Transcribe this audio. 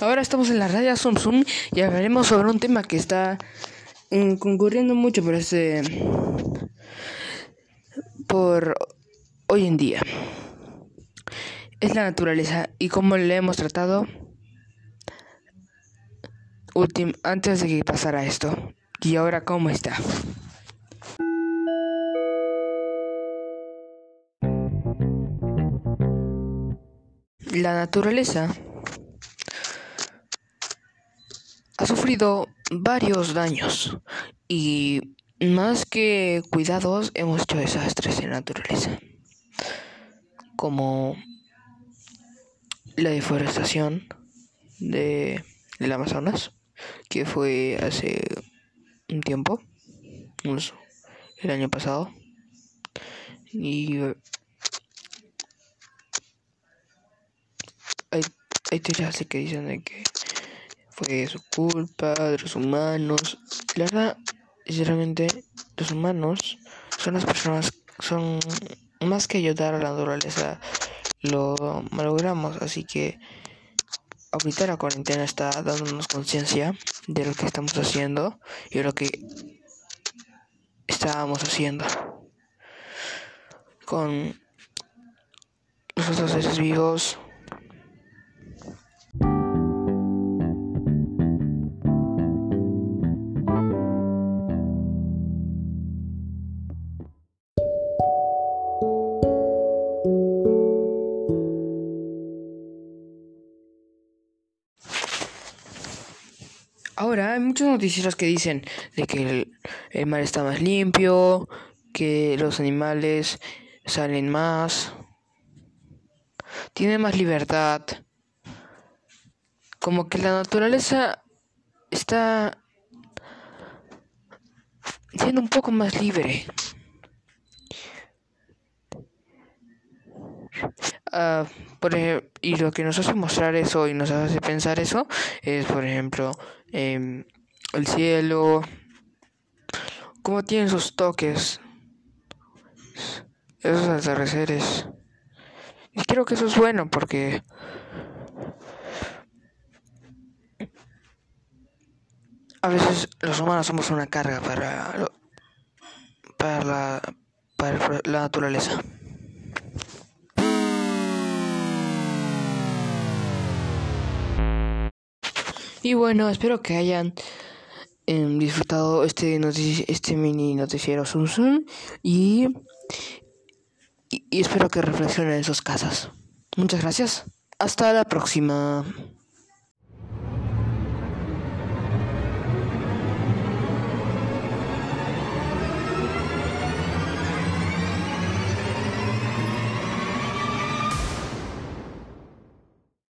Ahora estamos en la radio Zoom y hablaremos sobre un tema que está mm, concurriendo mucho por este por hoy en día. Es la naturaleza y cómo le hemos tratado antes de que pasara esto. Y ahora cómo está. La naturaleza ha sufrido varios daños y más que cuidados hemos hecho desastres en la naturaleza, como la deforestación de, del Amazonas, que fue hace un tiempo, el año pasado, y hay, hay teorías que dicen que fue su culpa, de los humanos. La verdad, sinceramente, los humanos son las personas, son más que ayudar a la naturaleza, lo malogramos. Así que ahorita la cuarentena está dándonos conciencia de lo que estamos haciendo y lo que estábamos haciendo con los otros seres vivos Ahora hay muchos noticieros que dicen de que el, mar está más limpio, que los animales salen más, tienen más libertad, como que la naturaleza está siendo un poco más libre. Uh, por y lo que nos hace mostrar eso y nos hace pensar eso es, por ejemplo, eh, el cielo, cómo tienen sus toques, esos atardeceres. Y creo que eso es bueno porque a veces los humanos somos una carga para, para, la, para la naturaleza. Y bueno, espero que hayan em, disfrutado este, este mini noticiero Zoom Zoom y, y espero que reflexionen en sus casas. Muchas gracias. Hasta la próxima.